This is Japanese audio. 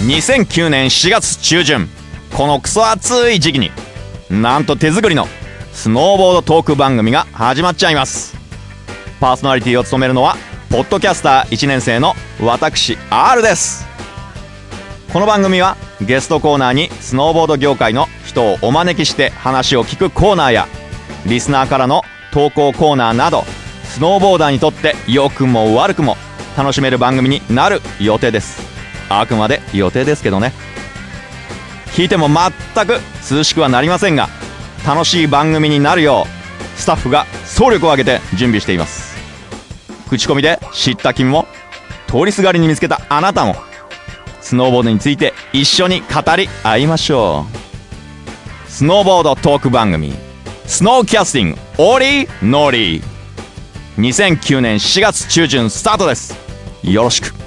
2009年4月中旬このクソ暑い時期になんと手作りのスノーボードトーク番組が始まっちゃいます。パーソナリティを務めるのはポッドキャスター1年生の私 R です。この番組はゲストコーナーにスノーボード業界の人をお招きして話を聞くコーナーやリスナーからの投稿コーナーなどスノーボーダーにとって良くも悪くも楽しめる番組になる予定です。あくまで予定ですけどね。聞いても全く涼しくはなりませんが楽しい番組になるようスタッフが総力を挙げて準備しています。口コミで知った君も通りすがりに見つけたあなたもスノーボードについて一緒に語り合いましょう。スノーボードトーク番組スノーキャスティングオリーノーリー2009年4月中旬スタートです。よろしく。